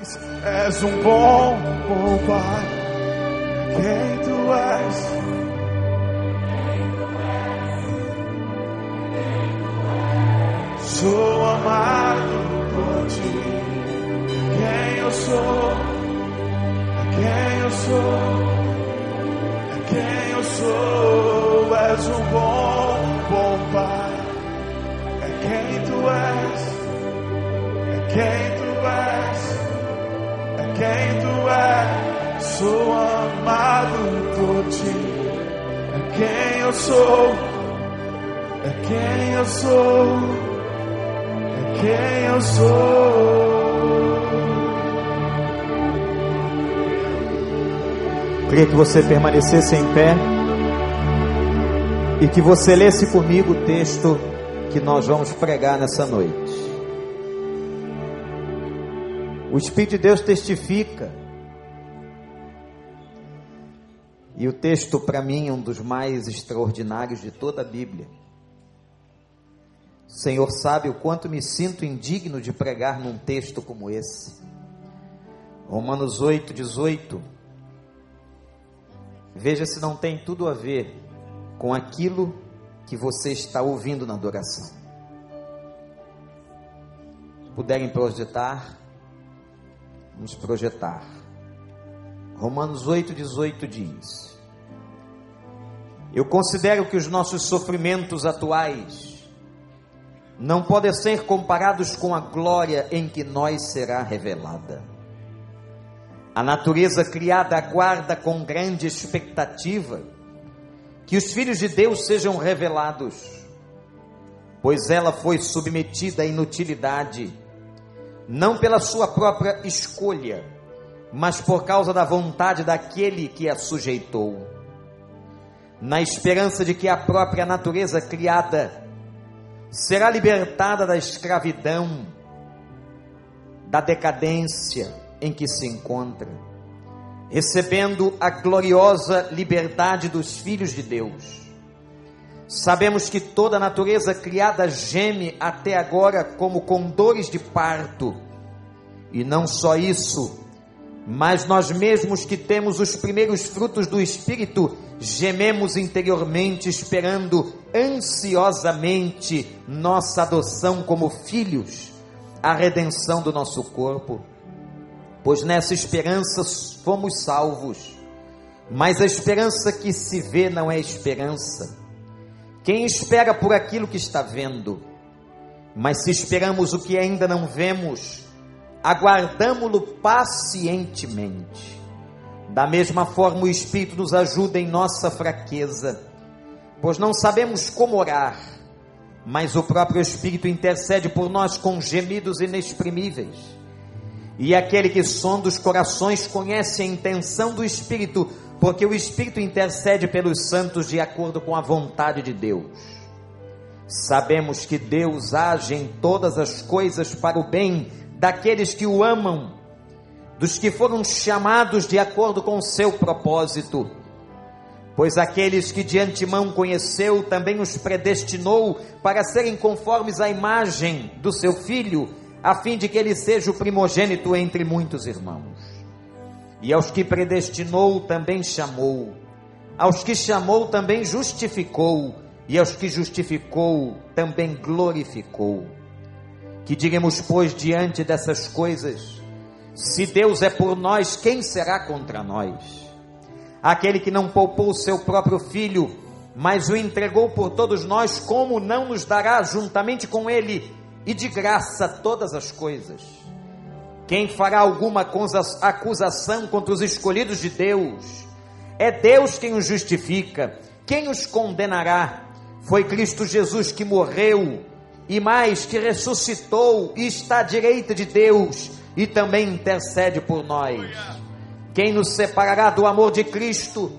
És um bom, bom Pai. Quem tu és? Sou amado por ti. Quem eu sou? Quem eu sou? Quem eu sou? És um bom, bom Pai. É quem tu és. É quem tu és. É quem tu és. Sou amado por ti. É quem eu sou. É quem eu sou quem eu sou. Queria que você permanecesse em pé e que você lesse comigo o texto que nós vamos pregar nessa noite. O Espírito de Deus testifica. E o texto, para mim, é um dos mais extraordinários de toda a Bíblia. Senhor sabe o quanto me sinto indigno de pregar num texto como esse. Romanos 8, 18. Veja se não tem tudo a ver com aquilo que você está ouvindo na adoração. Puderem projetar, vamos projetar. Romanos 8, 18 diz: Eu considero que os nossos sofrimentos atuais não podem ser comparados com a glória em que nós será revelada. A natureza criada aguarda com grande expectativa que os filhos de Deus sejam revelados, pois ela foi submetida à inutilidade, não pela sua própria escolha, mas por causa da vontade daquele que a sujeitou, na esperança de que a própria natureza criada será libertada da escravidão, da decadência em que se encontra, recebendo a gloriosa liberdade dos filhos de Deus. Sabemos que toda a natureza criada geme até agora como com dores de parto, e não só isso, mas nós mesmos que temos os primeiros frutos do Espírito, gememos interiormente, esperando ansiosamente nossa adoção como filhos, a redenção do nosso corpo. Pois nessa esperança fomos salvos, mas a esperança que se vê não é esperança. Quem espera por aquilo que está vendo? Mas se esperamos o que ainda não vemos, aguardamo-lo pacientemente. Da mesma forma, o Espírito nos ajuda em nossa fraqueza, pois não sabemos como orar, mas o próprio Espírito intercede por nós com gemidos inexprimíveis. E aquele que sonda os corações conhece a intenção do Espírito, porque o Espírito intercede pelos santos de acordo com a vontade de Deus. Sabemos que Deus age em todas as coisas para o bem daqueles que o amam, dos que foram chamados de acordo com o seu propósito. Pois aqueles que de antemão conheceu, também os predestinou para serem conformes à imagem do seu filho, a fim de que ele seja o primogênito entre muitos irmãos. E aos que predestinou, também chamou. Aos que chamou, também justificou. E aos que justificou, também glorificou. Que diremos, pois, diante dessas coisas? Se Deus é por nós, quem será contra nós? Aquele que não poupou o seu próprio filho, mas o entregou por todos nós, como não nos dará juntamente com ele e de graça todas as coisas? Quem fará alguma acusação contra os escolhidos de Deus? É Deus quem os justifica. Quem os condenará? Foi Cristo Jesus que morreu e mais que ressuscitou e está à direita de Deus e também intercede por nós. Quem nos separará do amor de Cristo?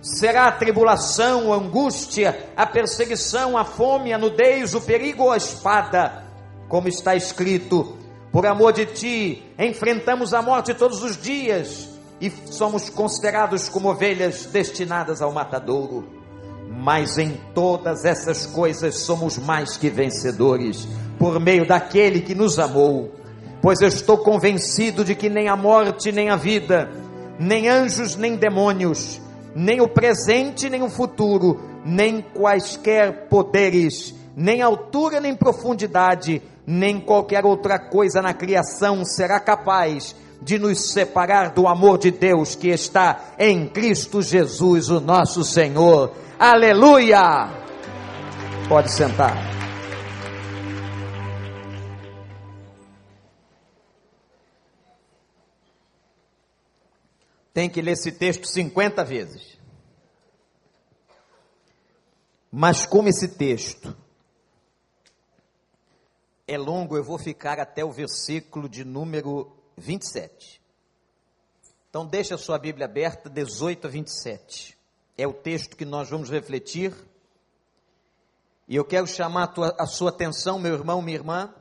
Será a tribulação, a angústia, a perseguição, a fome, a nudez, o perigo ou a espada? Como está escrito: por amor de ti, enfrentamos a morte todos os dias e somos considerados como ovelhas destinadas ao matadouro mas em todas essas coisas somos mais que vencedores, por meio daquele que nos amou. pois eu estou convencido de que nem a morte, nem a vida, nem anjos, nem demônios, nem o presente, nem o futuro, nem quaisquer poderes, nem altura, nem profundidade, nem qualquer outra coisa na criação será capaz de nos separar do amor de Deus que está em Cristo Jesus, o nosso Senhor. Aleluia! Pode sentar. tem que ler esse texto 50 vezes. Mas como esse texto é longo, eu vou ficar até o versículo de número 27. Então deixa a sua Bíblia aberta, 18 a 27. É o texto que nós vamos refletir. E eu quero chamar a, tua, a sua atenção, meu irmão, minha irmã,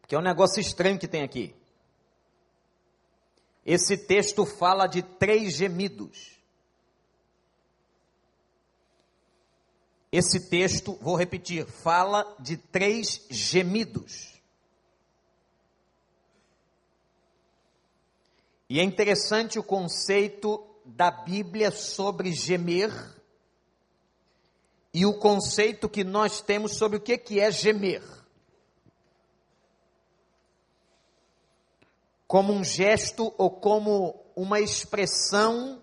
porque é um negócio estranho que tem aqui. Esse texto fala de três gemidos. Esse texto, vou repetir, fala de três gemidos. E é interessante o conceito da Bíblia sobre gemer e o conceito que nós temos sobre o que é gemer. como um gesto ou como uma expressão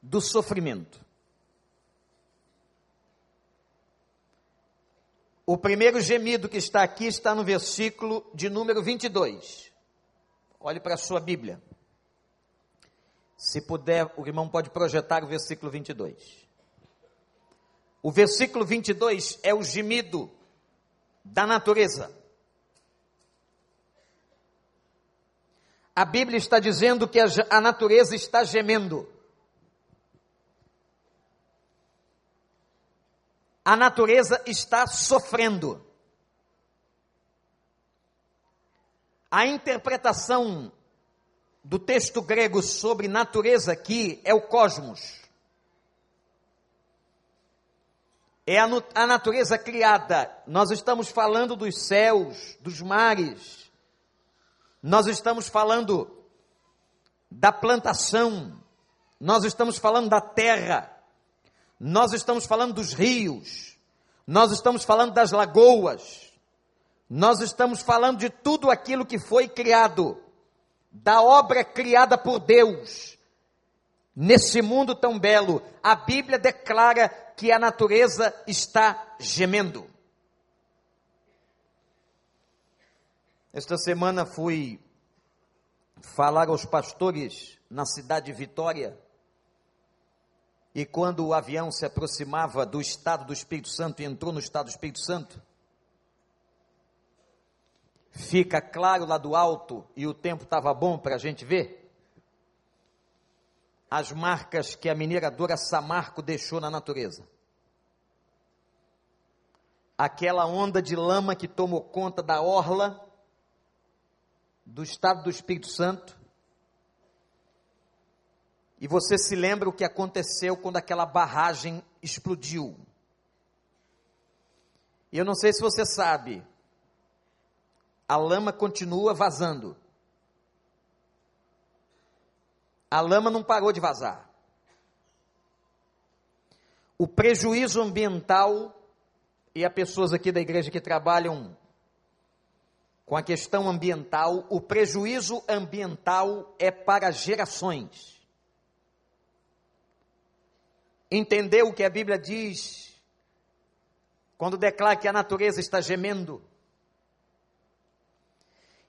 do sofrimento. O primeiro gemido que está aqui está no versículo de número 22. Olhe para a sua Bíblia. Se puder, o irmão pode projetar o versículo 22. O versículo 22 é o gemido da natureza. a Bíblia está dizendo que a, a natureza está gemendo. A natureza está sofrendo. A interpretação do texto grego sobre natureza aqui é o cosmos. É a, a natureza criada. Nós estamos falando dos céus, dos mares, nós estamos falando da plantação, nós estamos falando da terra, nós estamos falando dos rios, nós estamos falando das lagoas, nós estamos falando de tudo aquilo que foi criado, da obra criada por Deus. Nesse mundo tão belo, a Bíblia declara que a natureza está gemendo. Esta semana fui falar aos pastores na cidade de Vitória. E quando o avião se aproximava do estado do Espírito Santo e entrou no estado do Espírito Santo, fica claro lá do alto, e o tempo estava bom para a gente ver, as marcas que a mineradora Samarco deixou na natureza aquela onda de lama que tomou conta da orla do estado do Espírito Santo. E você se lembra o que aconteceu quando aquela barragem explodiu. E eu não sei se você sabe, a lama continua vazando. A lama não parou de vazar. O prejuízo ambiental, e há pessoas aqui da igreja que trabalham com a questão ambiental, o prejuízo ambiental é para gerações. Entendeu o que a Bíblia diz quando declara que a natureza está gemendo?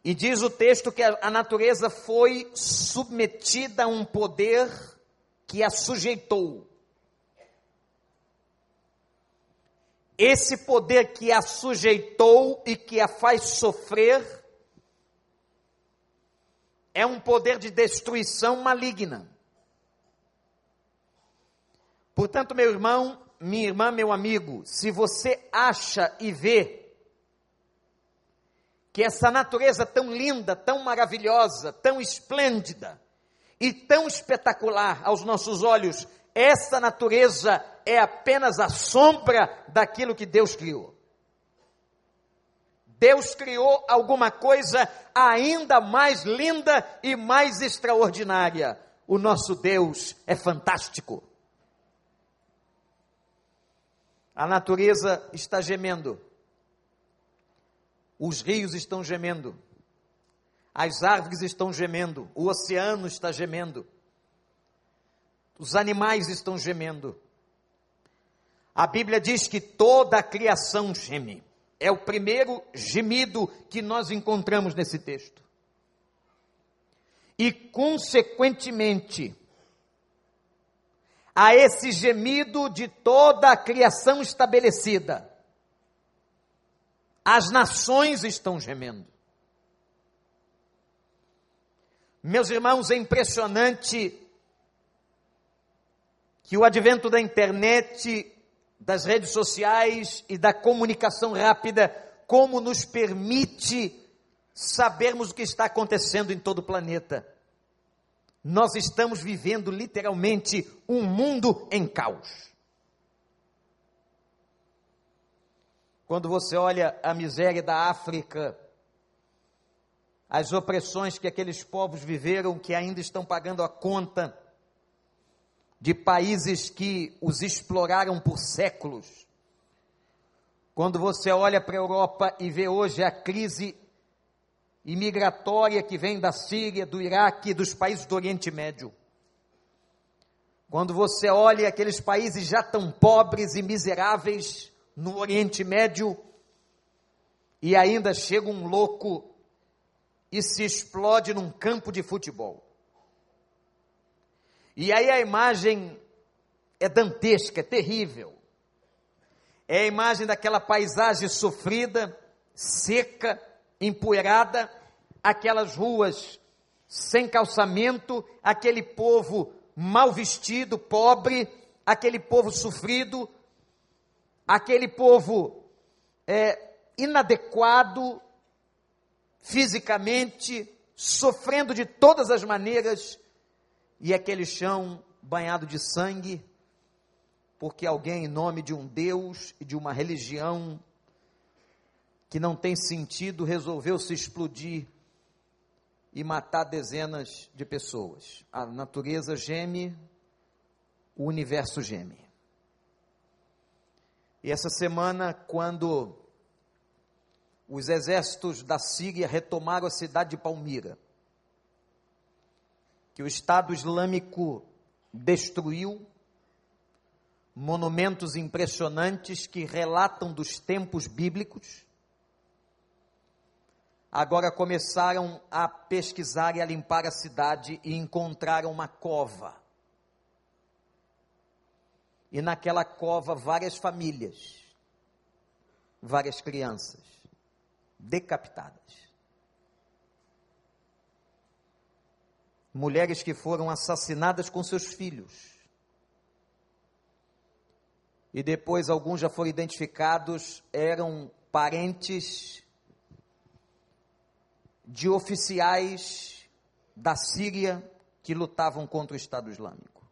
E diz o texto que a, a natureza foi submetida a um poder que a sujeitou. esse poder que a sujeitou e que a faz sofrer é um poder de destruição maligna. Portanto, meu irmão, minha irmã, meu amigo, se você acha e vê que essa natureza tão linda, tão maravilhosa, tão esplêndida e tão espetacular aos nossos olhos, essa natureza é apenas a sombra daquilo que Deus criou. Deus criou alguma coisa ainda mais linda e mais extraordinária. O nosso Deus é fantástico. A natureza está gemendo. Os rios estão gemendo. As árvores estão gemendo. O oceano está gemendo. Os animais estão gemendo. A Bíblia diz que toda a criação geme. É o primeiro gemido que nós encontramos nesse texto. E, consequentemente, a esse gemido de toda a criação estabelecida, as nações estão gemendo. Meus irmãos, é impressionante que o advento da internet das redes sociais e da comunicação rápida, como nos permite sabermos o que está acontecendo em todo o planeta. Nós estamos vivendo literalmente um mundo em caos. Quando você olha a miséria da África, as opressões que aqueles povos viveram, que ainda estão pagando a conta, de países que os exploraram por séculos. Quando você olha para a Europa e vê hoje a crise imigratória que vem da Síria, do Iraque e dos países do Oriente Médio. Quando você olha aqueles países já tão pobres e miseráveis no Oriente Médio, e ainda chega um louco e se explode num campo de futebol. E aí a imagem é dantesca, é terrível. É a imagem daquela paisagem sofrida, seca, empoeirada, aquelas ruas sem calçamento, aquele povo mal vestido, pobre, aquele povo sofrido, aquele povo é, inadequado fisicamente, sofrendo de todas as maneiras, e aquele chão banhado de sangue, porque alguém, em nome de um Deus e de uma religião que não tem sentido, resolveu se explodir e matar dezenas de pessoas. A natureza geme, o universo geme. E essa semana, quando os exércitos da Síria retomaram a cidade de Palmira, que o Estado Islâmico destruiu, monumentos impressionantes que relatam dos tempos bíblicos, agora começaram a pesquisar e a limpar a cidade e encontraram uma cova. E naquela cova, várias famílias, várias crianças decapitadas. mulheres que foram assassinadas com seus filhos. E depois alguns já foram identificados, eram parentes de oficiais da Síria que lutavam contra o Estado Islâmico.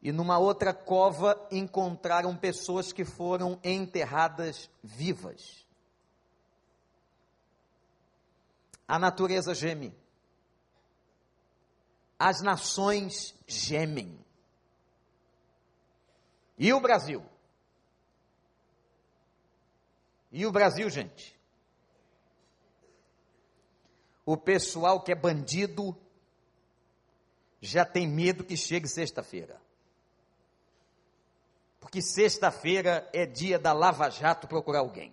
E numa outra cova encontraram pessoas que foram enterradas vivas. A natureza geme as nações gemem. E o Brasil? E o Brasil, gente? O pessoal que é bandido já tem medo que chegue sexta-feira. Porque sexta-feira é dia da Lava Jato procurar alguém.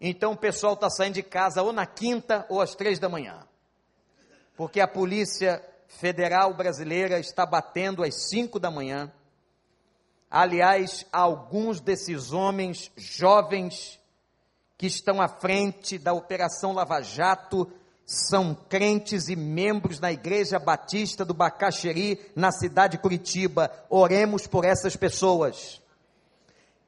Então o pessoal está saindo de casa ou na quinta ou às três da manhã porque a Polícia Federal Brasileira está batendo às 5 da manhã. Aliás, alguns desses homens jovens que estão à frente da Operação Lava Jato são crentes e membros na Igreja Batista do Bacaxeri, na cidade de Curitiba. Oremos por essas pessoas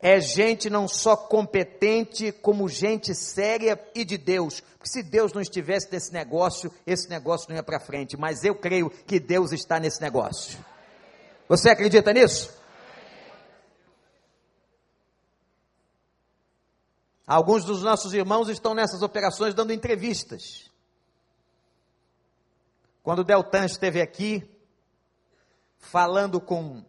é gente não só competente, como gente séria e de Deus. Porque se Deus não estivesse nesse negócio, esse negócio não ia para frente. Mas eu creio que Deus está nesse negócio. Você acredita nisso? Alguns dos nossos irmãos estão nessas operações dando entrevistas. Quando o Deltan esteve aqui, falando com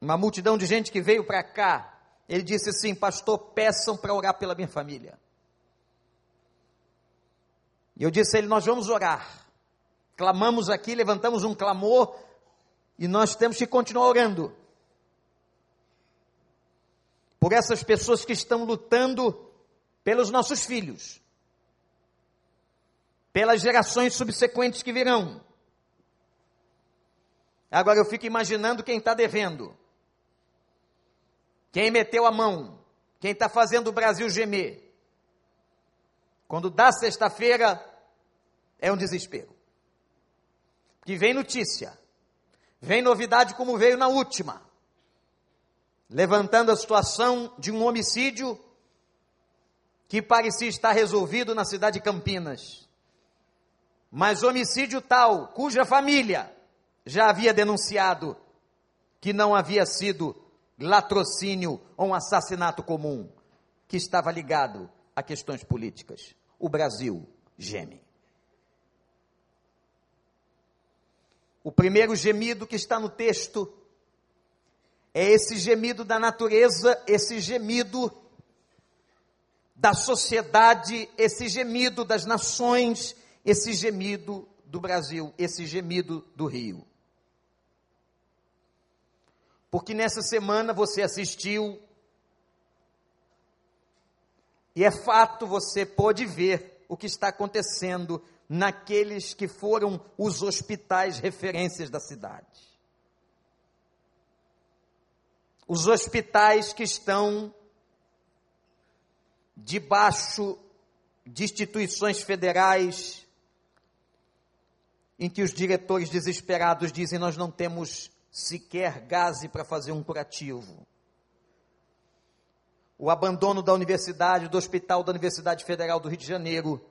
uma multidão de gente que veio para cá, ele disse assim: Pastor, peçam para orar pela minha família. E eu disse a ele: Nós vamos orar. Clamamos aqui, levantamos um clamor, e nós temos que continuar orando. Por essas pessoas que estão lutando pelos nossos filhos, pelas gerações subsequentes que virão. Agora eu fico imaginando quem está devendo, quem meteu a mão, quem está fazendo o Brasil gemer. Quando dá sexta-feira, é um desespero. Que vem notícia, vem novidade como veio na última, levantando a situação de um homicídio que parecia estar resolvido na cidade de Campinas. Mas homicídio tal, cuja família já havia denunciado que não havia sido latrocínio ou um assassinato comum, que estava ligado a questões políticas. O Brasil geme. O primeiro gemido que está no texto é esse gemido da natureza, esse gemido da sociedade, esse gemido das nações, esse gemido do Brasil, esse gemido do Rio. Porque nessa semana você assistiu, e é fato, você pode ver o que está acontecendo naqueles que foram os hospitais referências da cidade. Os hospitais que estão debaixo de instituições federais, em que os diretores desesperados dizem: Nós não temos sequer gás para fazer um curativo. O abandono da universidade, do hospital da Universidade Federal do Rio de Janeiro,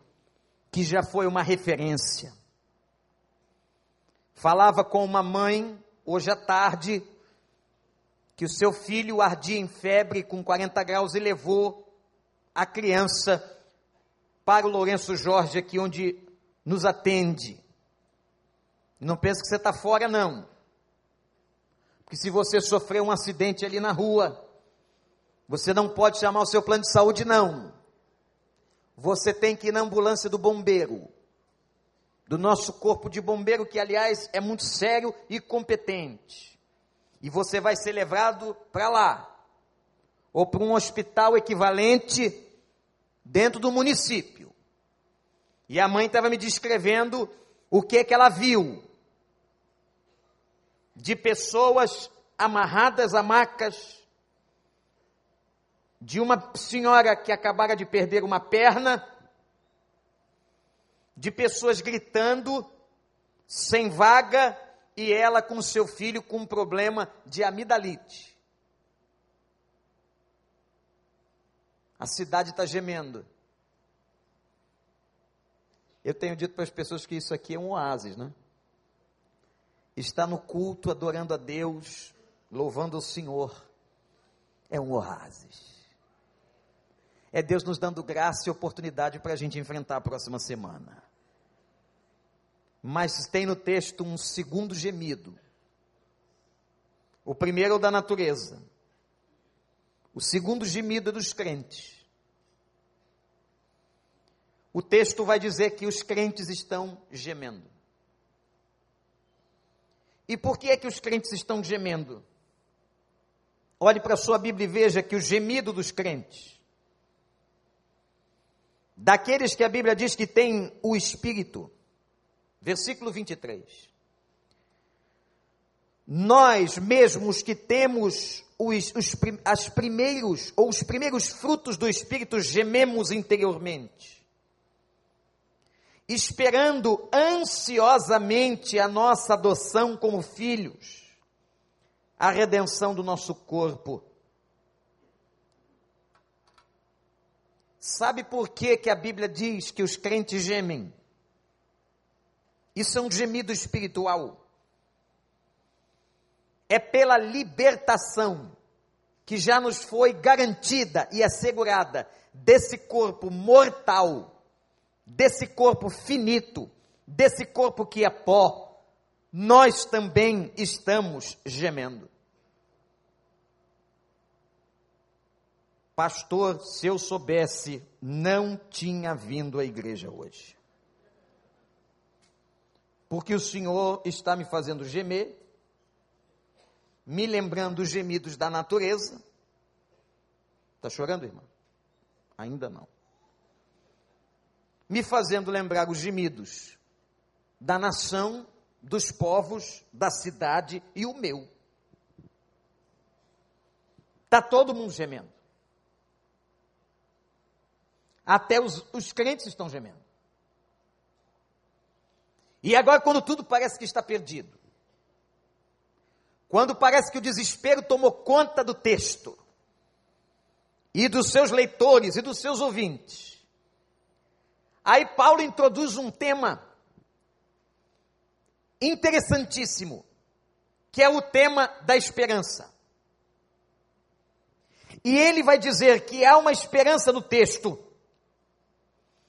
que já foi uma referência. Falava com uma mãe, hoje à tarde, que o seu filho ardia em febre com 40 graus e levou a criança para o Lourenço Jorge, aqui onde nos atende. Não pense que você está fora, não. Porque se você sofreu um acidente ali na rua, você não pode chamar o seu plano de saúde, não. Você tem que ir na ambulância do bombeiro, do nosso corpo de bombeiro, que aliás é muito sério e competente. E você vai ser levado para lá, ou para um hospital equivalente dentro do município. E a mãe estava me descrevendo o que que ela viu de pessoas amarradas a macas, de uma senhora que acabara de perder uma perna, de pessoas gritando, sem vaga, e ela com seu filho com um problema de amidalite. A cidade está gemendo. Eu tenho dito para as pessoas que isso aqui é um oásis, né? Está no culto, adorando a Deus, louvando o Senhor. É um oásis. É Deus nos dando graça e oportunidade para a gente enfrentar a próxima semana. Mas tem no texto um segundo gemido. O primeiro é o da natureza. O segundo gemido é dos crentes. O texto vai dizer que os crentes estão gemendo. E por que é que os crentes estão gemendo? Olhe para a sua Bíblia e veja que o gemido dos crentes, daqueles que a Bíblia diz que tem o Espírito, versículo 23. Nós mesmos que temos os, os as primeiros, ou os primeiros frutos do Espírito gememos interiormente, esperando ansiosamente a nossa adoção como filhos, a redenção do nosso corpo. Sabe por que, que a Bíblia diz que os crentes gemem? Isso é um gemido espiritual é pela libertação que já nos foi garantida e assegurada desse corpo mortal, desse corpo finito, desse corpo que é pó, nós também estamos gemendo. Pastor, se eu soubesse, não tinha vindo à igreja hoje. Porque o Senhor está me fazendo gemer, me lembrando os gemidos da natureza. Está chorando, irmã? Ainda não. Me fazendo lembrar os gemidos da nação, dos povos, da cidade e o meu. Está todo mundo gemendo. Até os, os crentes estão gemendo. E agora, quando tudo parece que está perdido, quando parece que o desespero tomou conta do texto, e dos seus leitores e dos seus ouvintes, aí Paulo introduz um tema interessantíssimo, que é o tema da esperança. E ele vai dizer que há uma esperança no texto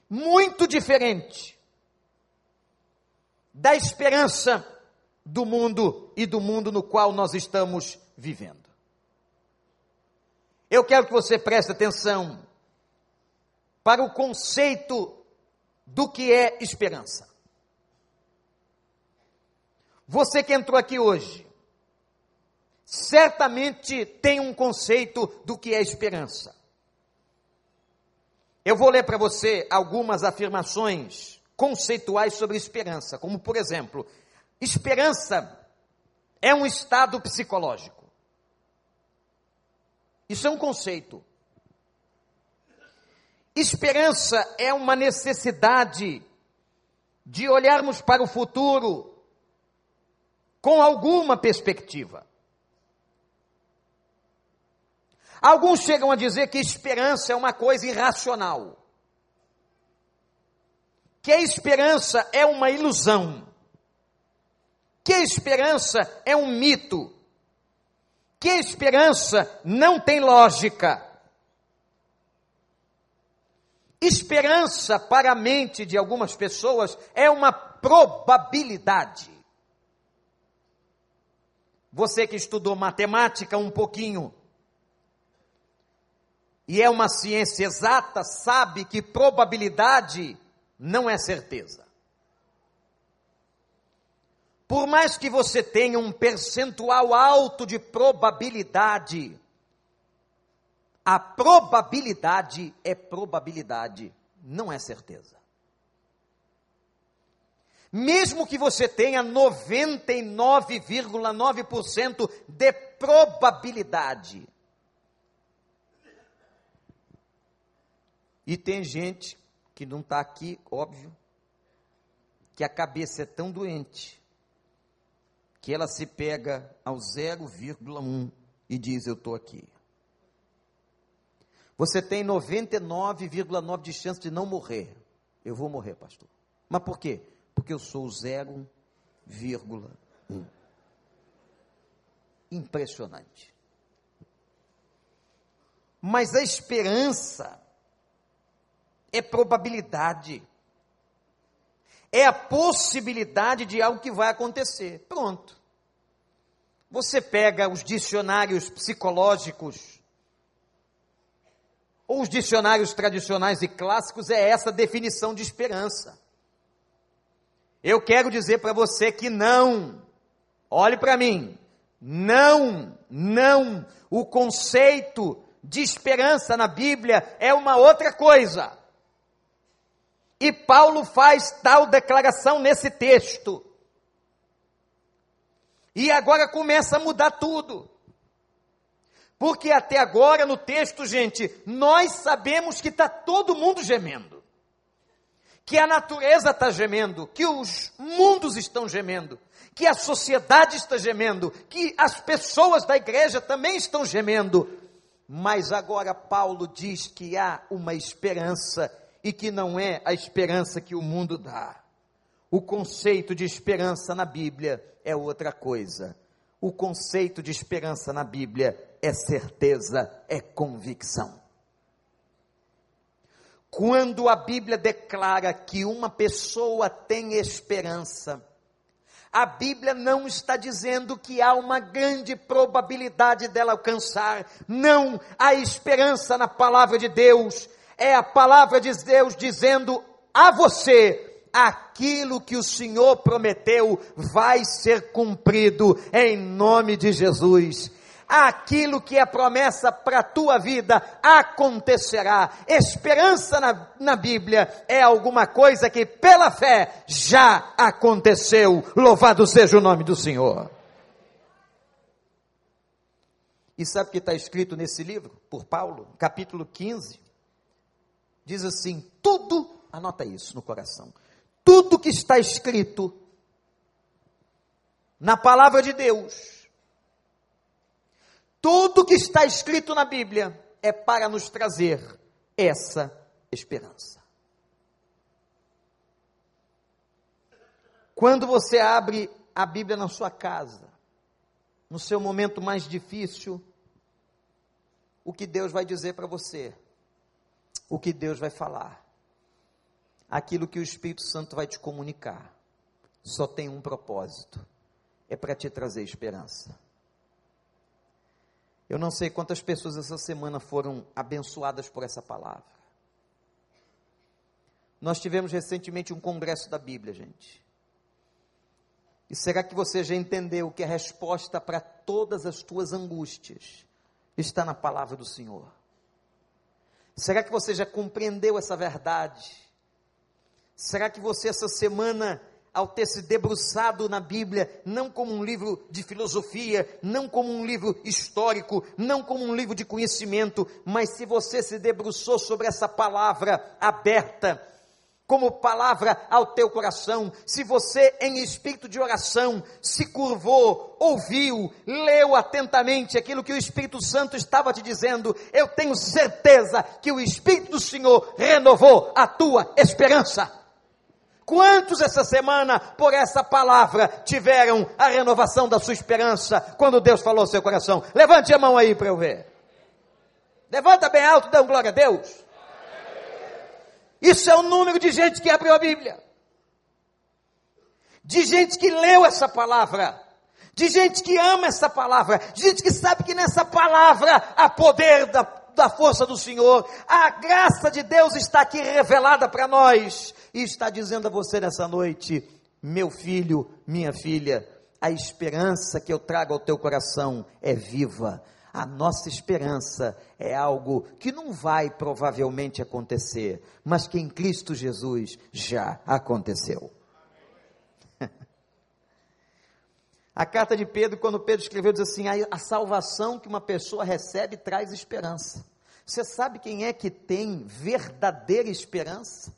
muito diferente da esperança do mundo e do mundo no qual nós estamos vivendo. Eu quero que você preste atenção para o conceito do que é esperança. Você que entrou aqui hoje, certamente tem um conceito do que é esperança. Eu vou ler para você algumas afirmações conceituais sobre esperança, como por exemplo, esperança é um estado psicológico. Isso é um conceito. Esperança é uma necessidade de olharmos para o futuro com alguma perspectiva. Alguns chegam a dizer que esperança é uma coisa irracional. Que a esperança é uma ilusão. Que esperança é um mito. Que esperança não tem lógica. Esperança para a mente de algumas pessoas é uma probabilidade. Você que estudou matemática um pouquinho, e é uma ciência exata, sabe que probabilidade não é certeza. Por mais que você tenha um percentual alto de probabilidade, a probabilidade é probabilidade, não é certeza. Mesmo que você tenha 99,9% de probabilidade, E tem gente que não está aqui, óbvio, que a cabeça é tão doente que ela se pega ao 0,1 e diz: Eu estou aqui. Você tem 99,9 de chance de não morrer. Eu vou morrer, pastor. Mas por quê? Porque eu sou 0,1. Impressionante. Mas a esperança é probabilidade. É a possibilidade de algo que vai acontecer. Pronto. Você pega os dicionários psicológicos, ou os dicionários tradicionais e clássicos, é essa definição de esperança. Eu quero dizer para você que não, olhe para mim, não, não, o conceito de esperança na Bíblia é uma outra coisa. E Paulo faz tal declaração nesse texto. E agora começa a mudar tudo. Porque até agora no texto, gente, nós sabemos que está todo mundo gemendo. Que a natureza está gemendo, que os mundos estão gemendo, que a sociedade está gemendo, que as pessoas da igreja também estão gemendo. Mas agora Paulo diz que há uma esperança e que não é a esperança que o mundo dá. O conceito de esperança na Bíblia é outra coisa. O conceito de esperança na Bíblia é certeza, é convicção. Quando a Bíblia declara que uma pessoa tem esperança, a Bíblia não está dizendo que há uma grande probabilidade dela alcançar. Não, há esperança na palavra de Deus. É a palavra de Deus dizendo a você: aquilo que o Senhor prometeu vai ser cumprido em nome de Jesus aquilo que é promessa para a tua vida acontecerá. Esperança na, na Bíblia é alguma coisa que pela fé já aconteceu. Louvado seja o nome do Senhor. E sabe o que está escrito nesse livro, por Paulo, capítulo 15? Diz assim: tudo, anota isso no coração, tudo que está escrito na palavra de Deus, tudo que está escrito na Bíblia é para nos trazer essa esperança. Quando você abre a Bíblia na sua casa, no seu momento mais difícil, o que Deus vai dizer para você? O que Deus vai falar? Aquilo que o Espírito Santo vai te comunicar. Só tem um propósito: é para te trazer esperança. Eu não sei quantas pessoas essa semana foram abençoadas por essa palavra. Nós tivemos recentemente um congresso da Bíblia, gente. E será que você já entendeu que a resposta para todas as tuas angústias está na palavra do Senhor? Será que você já compreendeu essa verdade? Será que você essa semana ao ter se debruçado na Bíblia, não como um livro de filosofia, não como um livro histórico, não como um livro de conhecimento, mas se você se debruçou sobre essa palavra aberta, como palavra ao teu coração, se você em espírito de oração se curvou, ouviu, leu atentamente aquilo que o Espírito Santo estava te dizendo, eu tenho certeza que o Espírito do Senhor renovou a tua esperança. Quantos essa semana, por essa palavra, tiveram a renovação da sua esperança quando Deus falou ao seu coração? Levante a mão aí para eu ver. Levanta bem alto, dê um glória a Deus. Isso é o número de gente que abriu a Bíblia, de gente que leu essa palavra, de gente que ama essa palavra, de gente que sabe que nessa palavra há poder da, da força do Senhor, a graça de Deus está aqui revelada para nós. E está dizendo a você nessa noite: meu filho, minha filha, a esperança que eu trago ao teu coração é viva. A nossa esperança é algo que não vai provavelmente acontecer, mas que em Cristo Jesus já aconteceu. A carta de Pedro, quando Pedro escreveu, diz assim: a salvação que uma pessoa recebe traz esperança. Você sabe quem é que tem verdadeira esperança?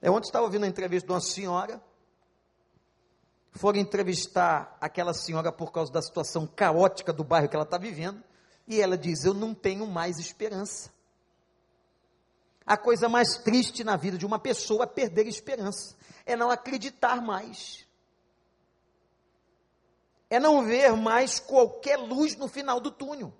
É ontem estava ouvindo a entrevista de uma senhora. Foram entrevistar aquela senhora por causa da situação caótica do bairro que ela está vivendo. E ela diz: Eu não tenho mais esperança. A coisa mais triste na vida de uma pessoa é perder esperança, é não acreditar mais, é não ver mais qualquer luz no final do túnel.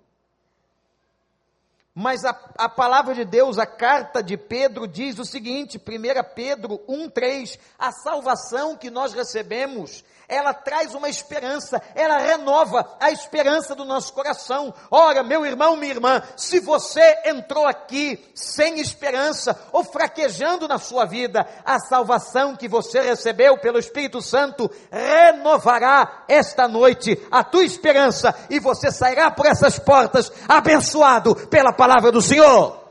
Mas a, a palavra de Deus, a carta de Pedro diz o seguinte, 1 Pedro 1,3: a salvação que nós recebemos ela traz uma esperança, ela renova a esperança do nosso coração. Ora, meu irmão, minha irmã, se você entrou aqui sem esperança ou fraquejando na sua vida, a salvação que você recebeu pelo Espírito Santo renovará esta noite a tua esperança e você sairá por essas portas abençoado pela palavra do Senhor.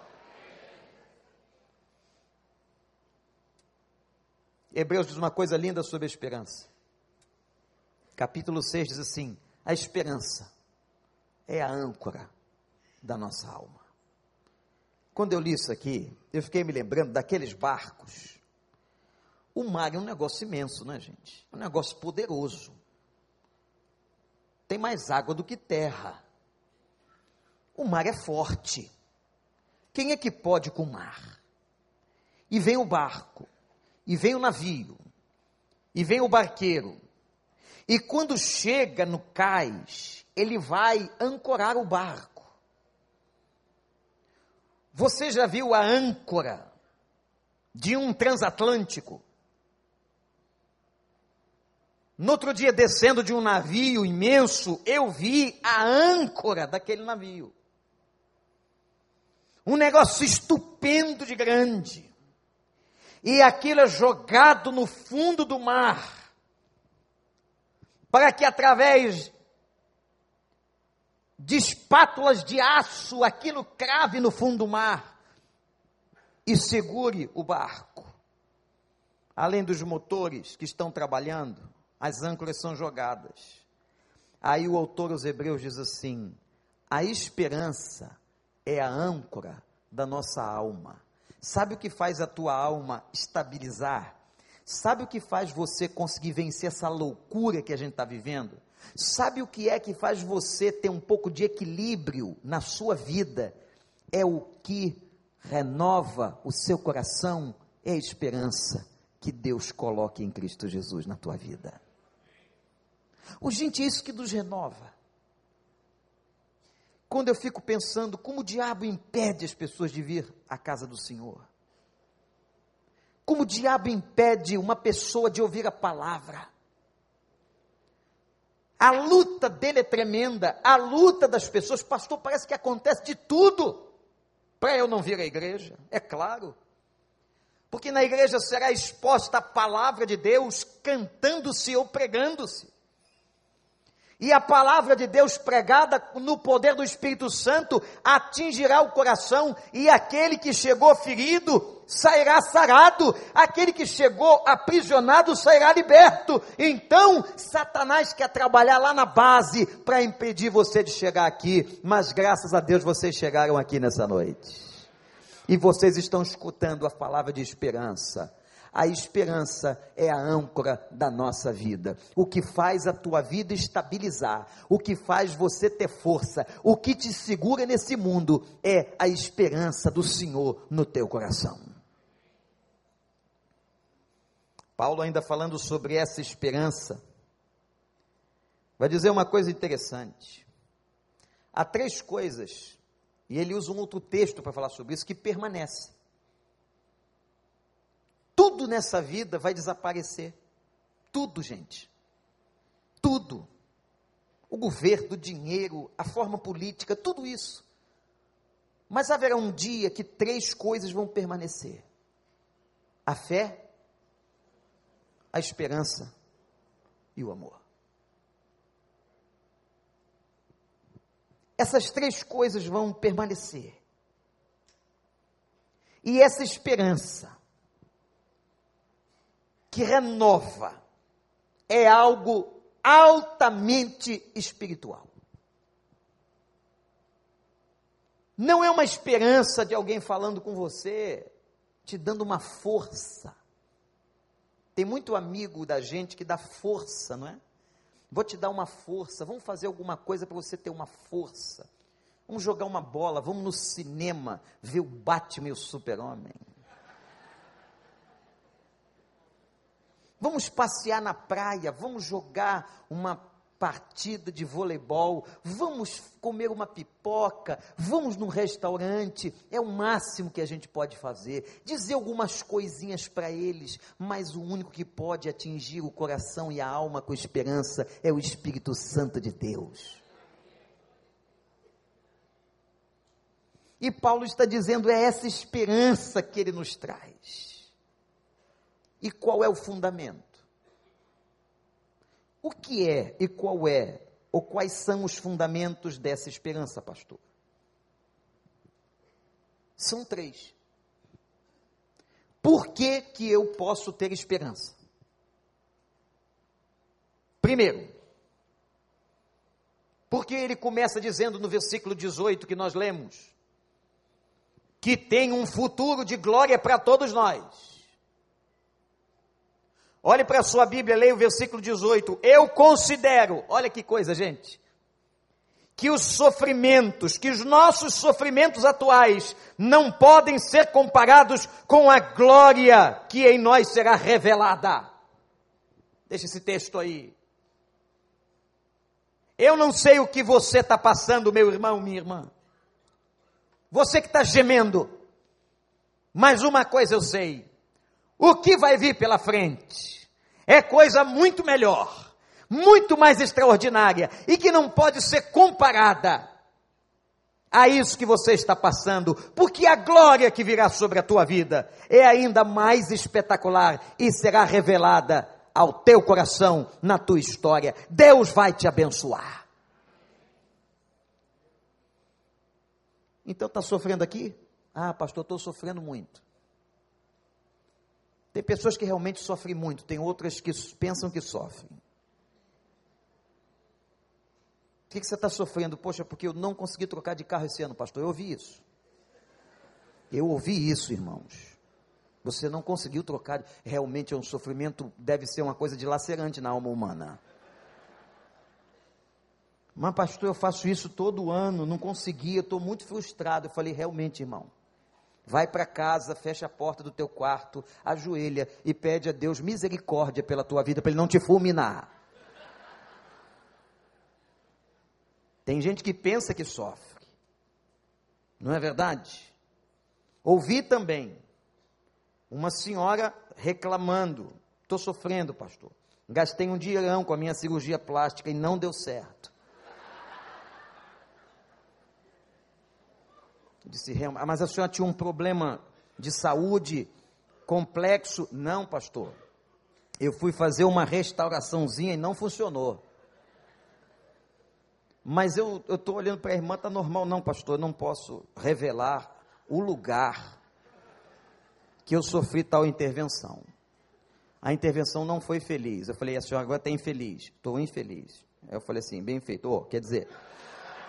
Hebreus diz uma coisa linda sobre a esperança capítulo 6 diz assim: a esperança é a âncora da nossa alma. Quando eu li isso aqui, eu fiquei me lembrando daqueles barcos. O mar é um negócio imenso, né, gente? É um negócio poderoso. Tem mais água do que terra. O mar é forte. Quem é que pode com o mar? E vem o barco, e vem o navio, e vem o barqueiro, e quando chega no cais, ele vai ancorar o barco. Você já viu a âncora de um transatlântico? No outro dia, descendo de um navio imenso, eu vi a âncora daquele navio. Um negócio estupendo de grande. E aquilo é jogado no fundo do mar. Para que através de espátulas de aço aquilo crave no fundo do mar e segure o barco. Além dos motores que estão trabalhando, as âncoras são jogadas. Aí o autor aos Hebreus diz assim: a esperança é a âncora da nossa alma. Sabe o que faz a tua alma estabilizar? Sabe o que faz você conseguir vencer essa loucura que a gente está vivendo? Sabe o que é que faz você ter um pouco de equilíbrio na sua vida? É o que renova o seu coração, é a esperança que Deus coloque em Cristo Jesus na tua vida. O gente, é isso que nos renova. Quando eu fico pensando como o diabo impede as pessoas de vir à casa do Senhor. Como o diabo impede uma pessoa de ouvir a palavra. A luta dele é tremenda, a luta das pessoas, pastor, parece que acontece de tudo para eu não vir à igreja, é claro. Porque na igreja será exposta a palavra de Deus cantando-se ou pregando-se. E a palavra de Deus pregada no poder do Espírito Santo atingirá o coração, e aquele que chegou ferido sairá sarado, aquele que chegou aprisionado sairá liberto. Então, Satanás quer trabalhar lá na base para impedir você de chegar aqui, mas graças a Deus vocês chegaram aqui nessa noite. E vocês estão escutando a palavra de esperança a esperança é a âncora da nossa vida. O que faz a tua vida estabilizar, o que faz você ter força, o que te segura nesse mundo é a esperança do Senhor no teu coração. Paulo, ainda falando sobre essa esperança, vai dizer uma coisa interessante. Há três coisas, e ele usa um outro texto para falar sobre isso, que permanece tudo nessa vida vai desaparecer. Tudo, gente. Tudo. O governo, o dinheiro, a forma política, tudo isso. Mas haverá um dia que três coisas vão permanecer: a fé, a esperança e o amor. Essas três coisas vão permanecer. E essa esperança que renova, é algo altamente espiritual. Não é uma esperança de alguém falando com você, te dando uma força. Tem muito amigo da gente que dá força, não é? Vou te dar uma força, vamos fazer alguma coisa para você ter uma força. Vamos jogar uma bola, vamos no cinema ver o Batman e o Super-Homem. Vamos passear na praia, vamos jogar uma partida de voleibol, vamos comer uma pipoca, vamos num restaurante, é o máximo que a gente pode fazer. Dizer algumas coisinhas para eles, mas o único que pode atingir o coração e a alma com esperança é o Espírito Santo de Deus. E Paulo está dizendo: é essa esperança que ele nos traz. E qual é o fundamento? O que é e qual é, ou quais são os fundamentos dessa esperança, pastor? São três. Por que, que eu posso ter esperança? Primeiro, porque ele começa dizendo no versículo 18 que nós lemos, que tem um futuro de glória para todos nós. Olhe para a sua Bíblia, leia o versículo 18. Eu considero, olha que coisa, gente, que os sofrimentos, que os nossos sofrimentos atuais não podem ser comparados com a glória que em nós será revelada. Deixa esse texto aí. Eu não sei o que você está passando, meu irmão, minha irmã. Você que está gemendo. Mas uma coisa eu sei: o que vai vir pela frente é coisa muito melhor, muito mais extraordinária e que não pode ser comparada a isso que você está passando, porque a glória que virá sobre a tua vida é ainda mais espetacular e será revelada ao teu coração, na tua história. Deus vai te abençoar. Então está sofrendo aqui? Ah, pastor, estou sofrendo muito. Tem pessoas que realmente sofrem muito, tem outras que pensam que sofrem. O que, você está sofrendo? Poxa, porque eu não consegui trocar de carro esse ano, pastor. Eu ouvi isso. Eu ouvi isso, irmãos. Você não conseguiu trocar. Realmente é um sofrimento, deve ser uma coisa dilacerante na alma humana. Mas, pastor, eu faço isso todo ano, não consegui, eu estou muito frustrado. Eu falei, realmente, irmão. Vai para casa, fecha a porta do teu quarto, ajoelha e pede a Deus misericórdia pela tua vida, para Ele não te fulminar. Tem gente que pensa que sofre. Não é verdade? Ouvi também uma senhora reclamando: estou sofrendo, pastor. Gastei um dinheirão com a minha cirurgia plástica e não deu certo. Disse, mas a senhora tinha um problema de saúde complexo? Não, pastor. Eu fui fazer uma restauraçãozinha e não funcionou. Mas eu estou olhando para a irmã, está normal, não, pastor, eu não posso revelar o lugar que eu sofri tal intervenção. A intervenção não foi feliz. Eu falei, a senhora agora está infeliz. Estou infeliz. Eu falei assim, bem feito. Oh, quer dizer,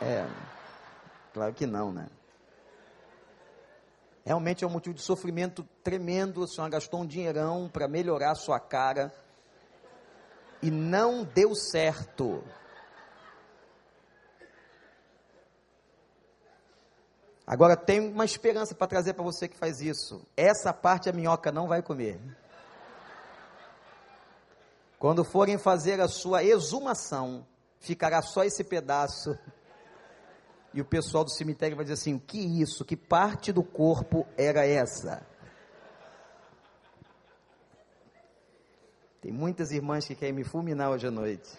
é, claro que não, né? Realmente é um motivo de sofrimento tremendo. A senhora gastou um dinheirão para melhorar a sua cara e não deu certo. Agora tem uma esperança para trazer para você que faz isso. Essa parte a minhoca não vai comer. Quando forem fazer a sua exumação, ficará só esse pedaço. E o pessoal do cemitério vai dizer assim: o que isso? Que parte do corpo era essa? Tem muitas irmãs que querem me fulminar hoje à noite.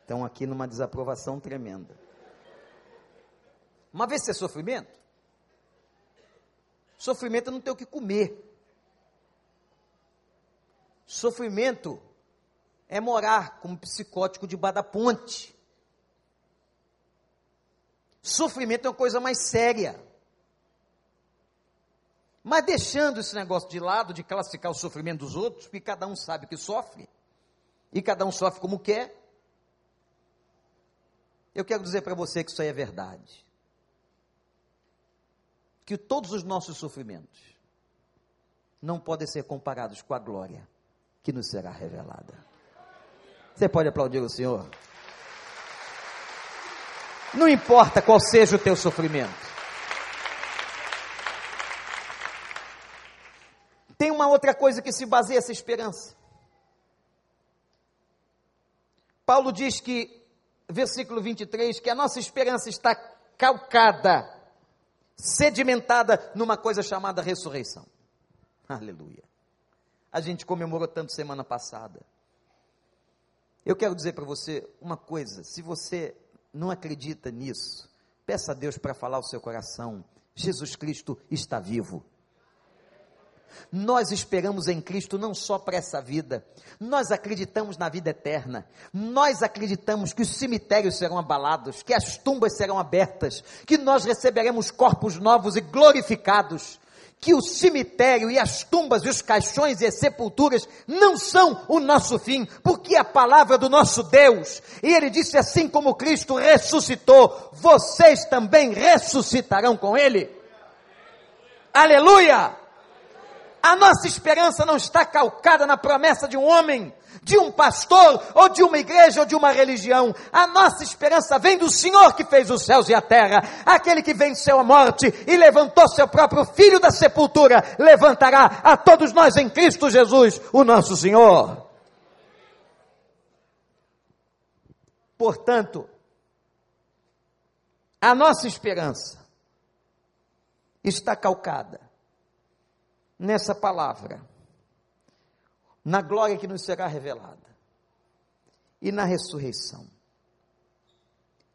Estão aqui numa desaprovação tremenda. Uma vez é sofrimento, sofrimento é não ter o que comer. Sofrimento é morar como psicótico debaixo da ponte. Sofrimento é uma coisa mais séria. Mas deixando esse negócio de lado, de classificar o sofrimento dos outros, porque cada um sabe que sofre, e cada um sofre como quer, eu quero dizer para você que isso aí é verdade que todos os nossos sofrimentos não podem ser comparados com a glória que nos será revelada. Você pode aplaudir o Senhor? Não importa qual seja o teu sofrimento. Tem uma outra coisa que se baseia essa esperança. Paulo diz que, versículo 23, que a nossa esperança está calcada sedimentada numa coisa chamada ressurreição. Aleluia. A gente comemorou tanto semana passada. Eu quero dizer para você uma coisa: se você não acredita nisso, peça a Deus para falar o seu coração. Jesus Cristo está vivo. Nós esperamos em Cristo não só para essa vida, nós acreditamos na vida eterna, nós acreditamos que os cemitérios serão abalados, que as tumbas serão abertas, que nós receberemos corpos novos e glorificados, que o cemitério e as tumbas e os caixões e as sepulturas não são o nosso fim, porque a palavra do nosso Deus, e ele disse assim como Cristo ressuscitou, vocês também ressuscitarão com ele. Aleluia! A nossa esperança não está calcada na promessa de um homem, de um pastor, ou de uma igreja, ou de uma religião. A nossa esperança vem do Senhor que fez os céus e a terra, aquele que venceu a morte e levantou seu próprio filho da sepultura, levantará a todos nós em Cristo Jesus, o nosso Senhor. Portanto, a nossa esperança está calcada nessa palavra, na glória que nos será revelada e na ressurreição.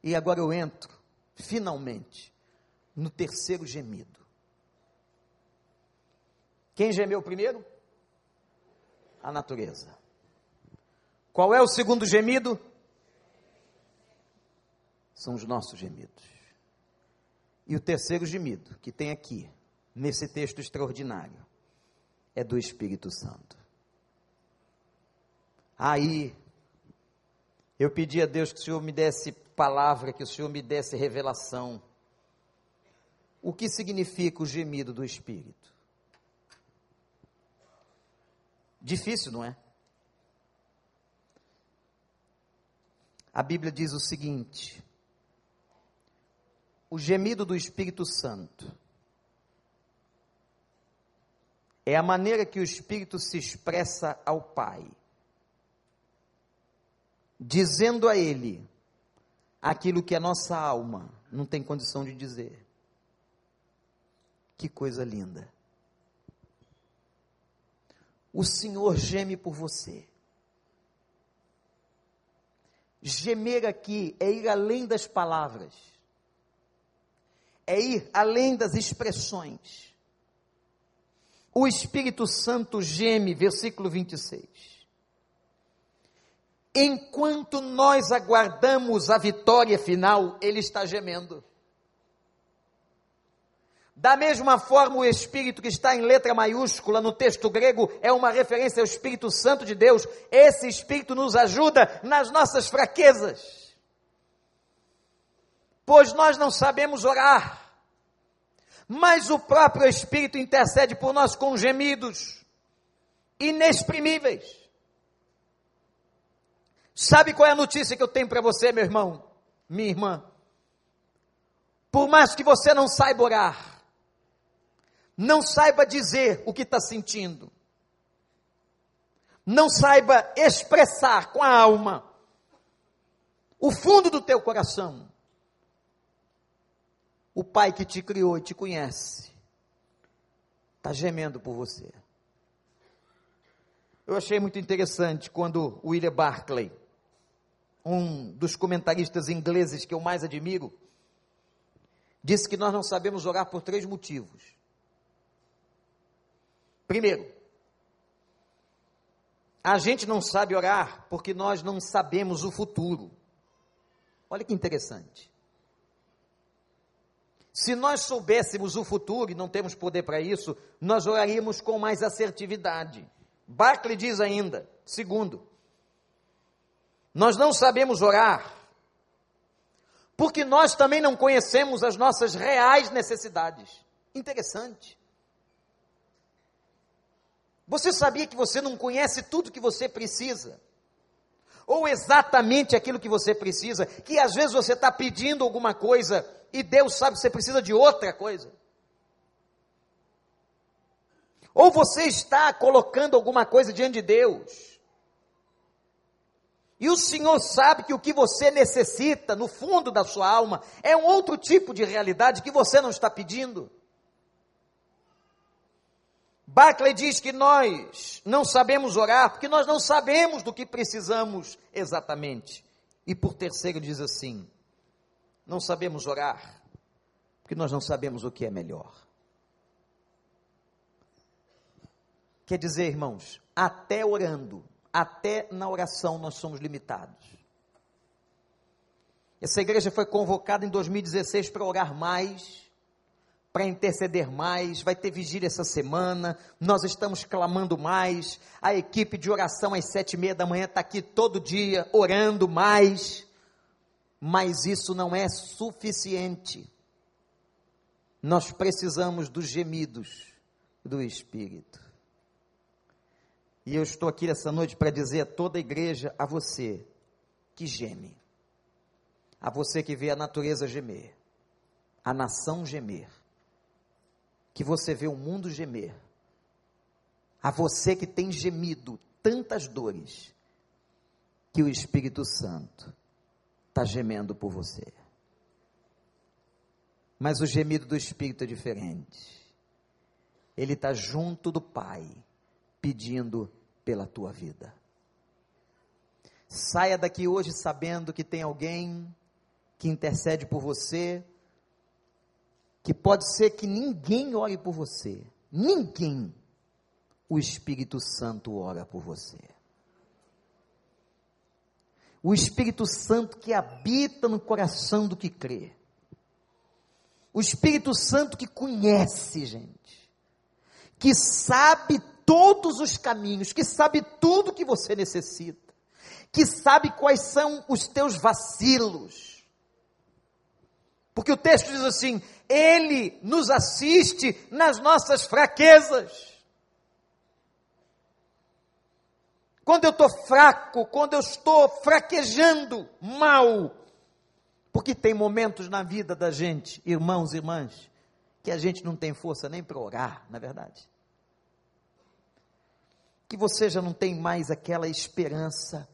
E agora eu entro, finalmente, no terceiro gemido. Quem gemeu primeiro? A natureza. Qual é o segundo gemido? São os nossos gemidos. E o terceiro gemido, que tem aqui, nesse texto extraordinário, é do Espírito Santo. Aí, eu pedi a Deus que o Senhor me desse palavra, que o Senhor me desse revelação. O que significa o gemido do Espírito? Difícil, não é? A Bíblia diz o seguinte: o gemido do Espírito Santo é a maneira que o Espírito se expressa ao Pai, dizendo a Ele aquilo que a nossa alma não tem condição de dizer. Que coisa linda. O Senhor geme por você. Gemer aqui é ir além das palavras, é ir além das expressões o Espírito Santo geme, versículo 26. Enquanto nós aguardamos a vitória final, ele está gemendo. Da mesma forma, o Espírito que está em letra maiúscula no texto grego é uma referência ao Espírito Santo de Deus. Esse Espírito nos ajuda nas nossas fraquezas. Pois nós não sabemos orar mas o próprio Espírito intercede por nós com gemidos inexprimíveis. Sabe qual é a notícia que eu tenho para você, meu irmão, minha irmã? Por mais que você não saiba orar, não saiba dizer o que está sentindo, não saiba expressar com a alma o fundo do teu coração, o pai que te criou e te conhece está gemendo por você. Eu achei muito interessante quando William Barclay, um dos comentaristas ingleses que eu mais admiro, disse que nós não sabemos orar por três motivos. Primeiro, a gente não sabe orar porque nós não sabemos o futuro. Olha que interessante. Se nós soubéssemos o futuro, e não temos poder para isso, nós oraríamos com mais assertividade. Barclay diz ainda, segundo, nós não sabemos orar, porque nós também não conhecemos as nossas reais necessidades. Interessante. Você sabia que você não conhece tudo que você precisa? Ou exatamente aquilo que você precisa, que às vezes você está pedindo alguma coisa e Deus sabe que você precisa de outra coisa. Ou você está colocando alguma coisa diante de Deus. E o Senhor sabe que o que você necessita no fundo da sua alma é um outro tipo de realidade que você não está pedindo. Barclay diz que nós não sabemos orar porque nós não sabemos do que precisamos exatamente. E por terceiro diz assim: não sabemos orar, porque nós não sabemos o que é melhor. Quer dizer, irmãos, até orando, até na oração nós somos limitados. Essa igreja foi convocada em 2016 para orar mais, para interceder mais, vai ter vigília essa semana, nós estamos clamando mais, a equipe de oração às sete e meia da manhã está aqui todo dia, orando mais, mas isso não é suficiente. Nós precisamos dos gemidos do Espírito. E eu estou aqui essa noite para dizer a toda a igreja, a você que geme, a você que vê a natureza gemer, a nação gemer, que você vê o mundo gemer, a você que tem gemido tantas dores, que o Espírito Santo está gemendo por você. Mas o gemido do Espírito é diferente. Ele está junto do Pai, pedindo pela tua vida. Saia daqui hoje sabendo que tem alguém que intercede por você, que pode ser que ninguém ore por você, ninguém. O Espírito Santo ora por você. O Espírito Santo que habita no coração do que crê. O Espírito Santo que conhece, gente. Que sabe todos os caminhos, que sabe tudo que você necessita. Que sabe quais são os teus vacilos. Porque o texto diz assim: Ele nos assiste nas nossas fraquezas. quando eu estou fraco, quando eu estou fraquejando mal, porque tem momentos na vida da gente, irmãos e irmãs, que a gente não tem força nem para orar, na é verdade. Que você já não tem mais aquela esperança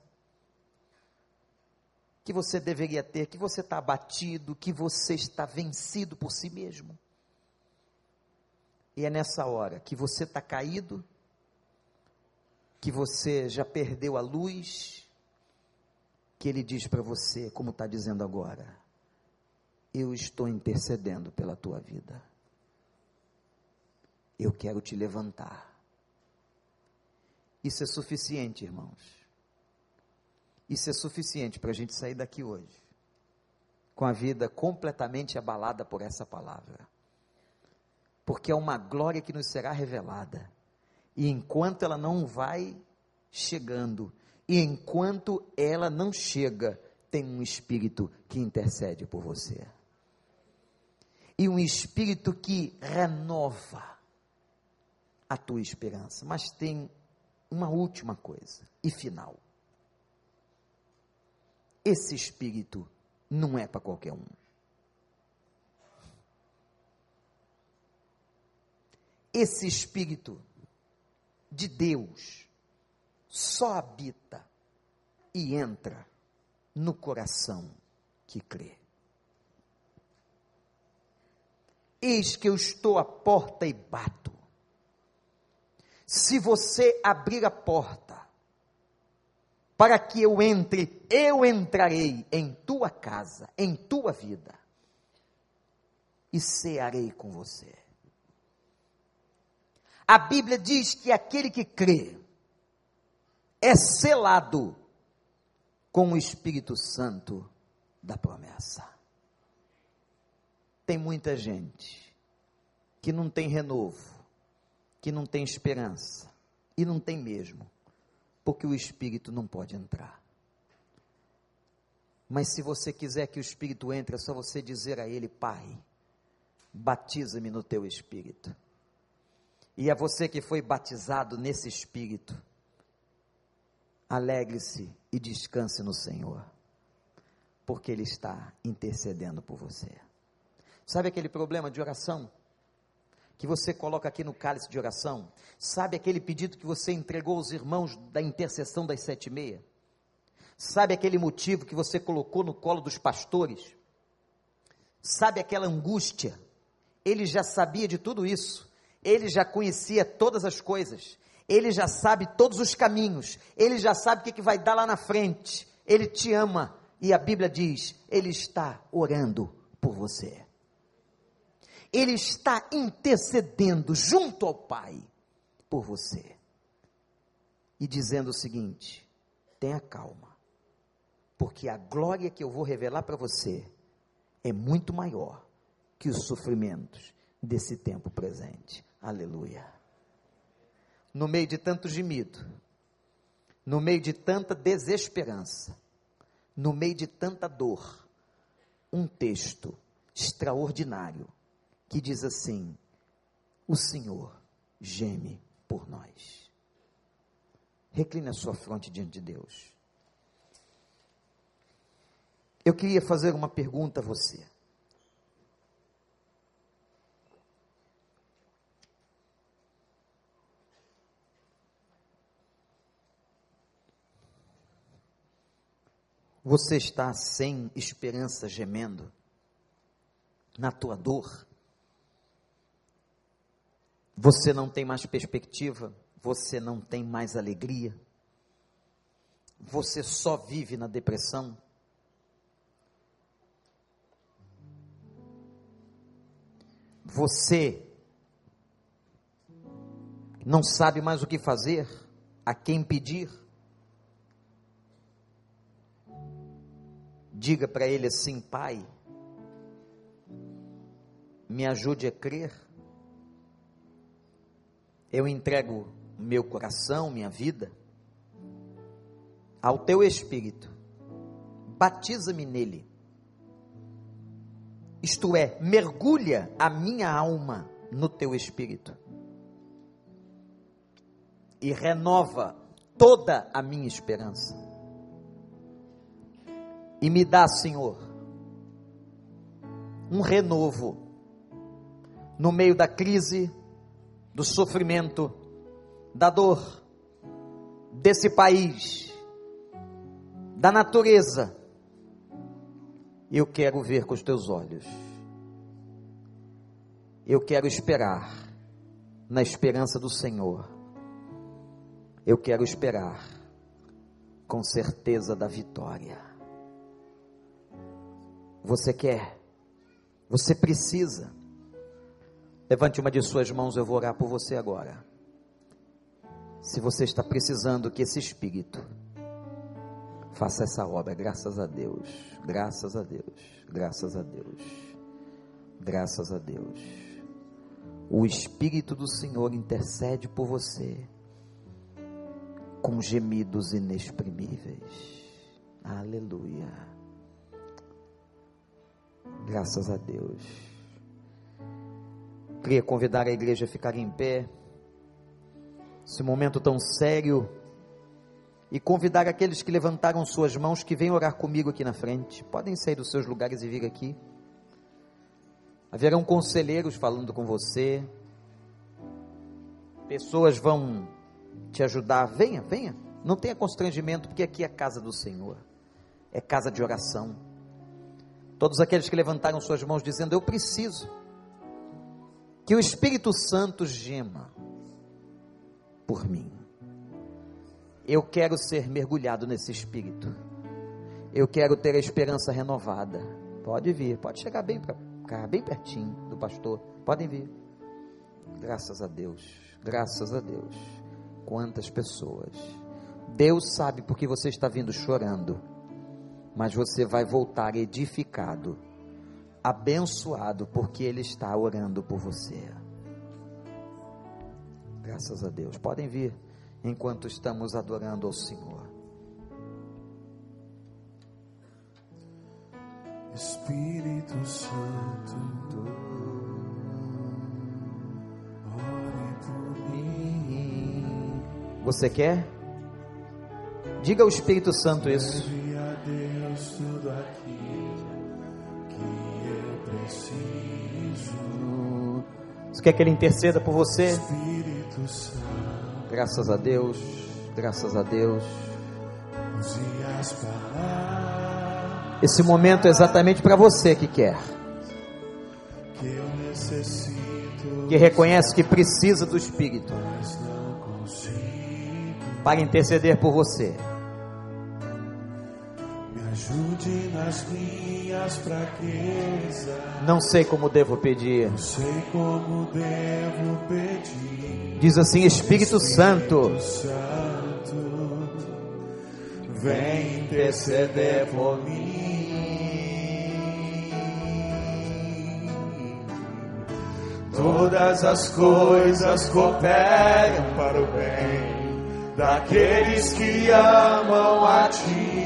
que você deveria ter, que você está abatido, que você está vencido por si mesmo. E é nessa hora que você está caído, que você já perdeu a luz, que ele diz para você, como está dizendo agora: Eu estou intercedendo pela tua vida. Eu quero te levantar. Isso é suficiente, irmãos. Isso é suficiente para a gente sair daqui hoje, com a vida completamente abalada por essa palavra. Porque é uma glória que nos será revelada e enquanto ela não vai chegando, e enquanto ela não chega, tem um espírito que intercede por você. E um espírito que renova a tua esperança. Mas tem uma última coisa e final. Esse espírito não é para qualquer um. Esse espírito de Deus só habita e entra no coração que crê. Eis que eu estou à porta e bato. Se você abrir a porta, para que eu entre, eu entrarei em tua casa, em tua vida, e cearei com você. A Bíblia diz que aquele que crê é selado com o Espírito Santo da promessa. Tem muita gente que não tem renovo, que não tem esperança, e não tem mesmo, porque o Espírito não pode entrar. Mas se você quiser que o Espírito entre, é só você dizer a Ele: Pai, batiza-me no teu Espírito. E a você que foi batizado nesse espírito, alegre-se e descanse no Senhor, porque Ele está intercedendo por você. Sabe aquele problema de oração? Que você coloca aqui no cálice de oração? Sabe aquele pedido que você entregou aos irmãos da intercessão das sete e meia? Sabe aquele motivo que você colocou no colo dos pastores? Sabe aquela angústia? Ele já sabia de tudo isso ele já conhecia todas as coisas, ele já sabe todos os caminhos, ele já sabe o que, que vai dar lá na frente, ele te ama, e a Bíblia diz: ele está orando por você, ele está intercedendo junto ao Pai por você, e dizendo o seguinte: tenha calma, porque a glória que eu vou revelar para você é muito maior que os sofrimentos desse tempo presente. Aleluia. No meio de tanto gemido, no meio de tanta desesperança, no meio de tanta dor, um texto extraordinário que diz assim: O Senhor geme por nós. Recline a sua fronte diante de Deus. Eu queria fazer uma pergunta a você. Você está sem esperança gemendo na tua dor. Você não tem mais perspectiva, você não tem mais alegria. Você só vive na depressão. Você não sabe mais o que fazer, a quem pedir. Diga para ele assim, Pai, me ajude a crer. Eu entrego meu coração, minha vida, ao teu Espírito. Batiza-me nele. Isto é, mergulha a minha alma no teu Espírito. E renova toda a minha esperança e me dá, Senhor, um renovo no meio da crise, do sofrimento, da dor, desse país, da natureza. Eu quero ver com os teus olhos. Eu quero esperar na esperança do Senhor. Eu quero esperar com certeza da vitória. Você quer, você precisa. Levante uma de suas mãos, eu vou orar por você agora. Se você está precisando que esse Espírito faça essa obra, graças a Deus, graças a Deus, graças a Deus, graças a Deus. O Espírito do Senhor intercede por você com gemidos inexprimíveis. Aleluia. Graças a Deus. Queria convidar a igreja a ficar em pé. Esse momento tão sério. E convidar aqueles que levantaram suas mãos que venham orar comigo aqui na frente. Podem sair dos seus lugares e vir aqui. Haverão conselheiros falando com você. Pessoas vão te ajudar. Venha, venha. Não tenha constrangimento, porque aqui é casa do Senhor. É casa de oração. Todos aqueles que levantaram suas mãos dizendo: Eu preciso que o Espírito Santo gema por mim. Eu quero ser mergulhado nesse Espírito. Eu quero ter a esperança renovada. Pode vir, pode chegar bem para cá, bem pertinho do pastor. Podem vir. Graças a Deus, graças a Deus. Quantas pessoas. Deus sabe porque você está vindo chorando mas você vai voltar edificado, abençoado, porque Ele está orando por você. Graças a Deus. Podem vir enquanto estamos adorando ao Senhor. Espírito Santo, ore por mim. Você quer? Diga ao Espírito Santo isso. Você quer que Ele interceda por você? Espírito Santo, Graças a Deus, graças a Deus. Esse momento é exatamente para você que quer, que reconhece que precisa do Espírito para interceder por você. Ajude nas minhas fraquezas. Não sei como devo pedir. Não sei como devo pedir. Diz assim: Espírito Santo, Santo, vem interceder por mim. Todas as coisas cooperam para o bem daqueles que amam a Ti,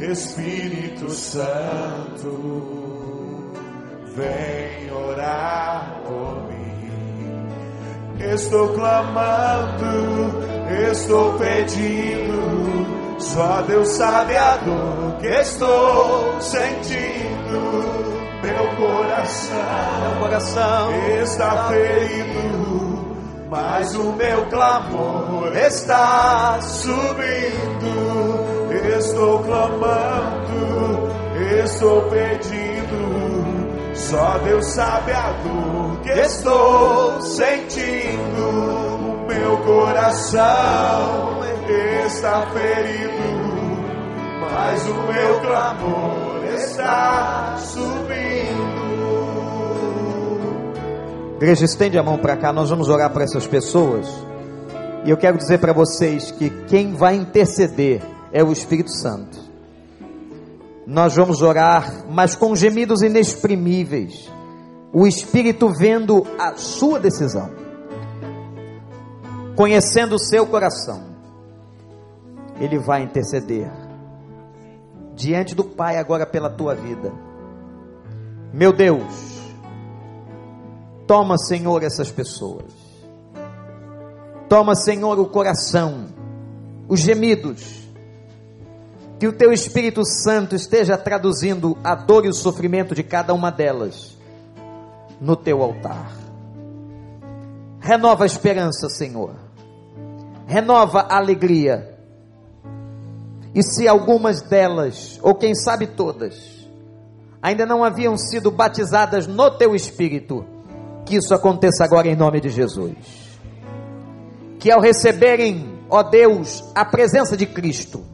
Espírito Santo. Vem orar por mim. Estou clamando, estou pedindo. Só Deus sabe a dor que estou sentindo. Meu coração meu coração está ferido, mas o meu clamor está subindo. Estou clamando, estou pedindo. Só Deus sabe a dor que estou sentindo. O meu coração está ferido, mas o meu clamor está subindo. Igreja, estende a mão para cá, nós vamos orar para essas pessoas. E eu quero dizer para vocês que quem vai interceder é o Espírito Santo. Nós vamos orar, mas com gemidos inexprimíveis. O Espírito vendo a sua decisão, conhecendo o seu coração, ele vai interceder diante do Pai agora pela tua vida. Meu Deus, Toma, Senhor, essas pessoas. Toma, Senhor, o coração, os gemidos. Que o teu Espírito Santo esteja traduzindo a dor e o sofrimento de cada uma delas no teu altar. Renova a esperança, Senhor. Renova a alegria. E se algumas delas, ou quem sabe todas, ainda não haviam sido batizadas no teu Espírito, que isso aconteça agora em nome de Jesus. Que ao receberem, ó Deus, a presença de Cristo,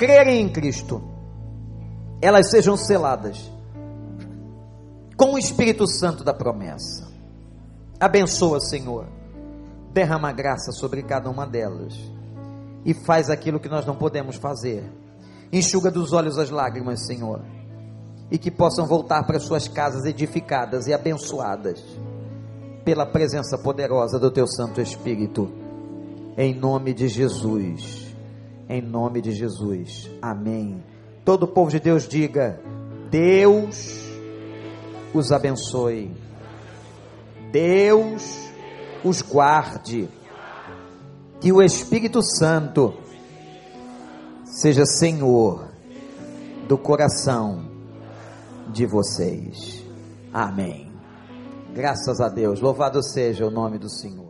crerem em Cristo, elas sejam seladas com o Espírito Santo da promessa. Abençoa, Senhor. Derrama graça sobre cada uma delas. E faz aquilo que nós não podemos fazer. Enxuga dos olhos as lágrimas, Senhor e que possam voltar para suas casas edificadas e abençoadas pela presença poderosa do teu Santo Espírito. Em nome de Jesus. Em nome de Jesus. Amém. Todo o povo de Deus diga: Deus os abençoe. Deus os guarde. Que o Espírito Santo seja Senhor do coração de vocês. Amém. Graças a Deus. Louvado seja o nome do Senhor.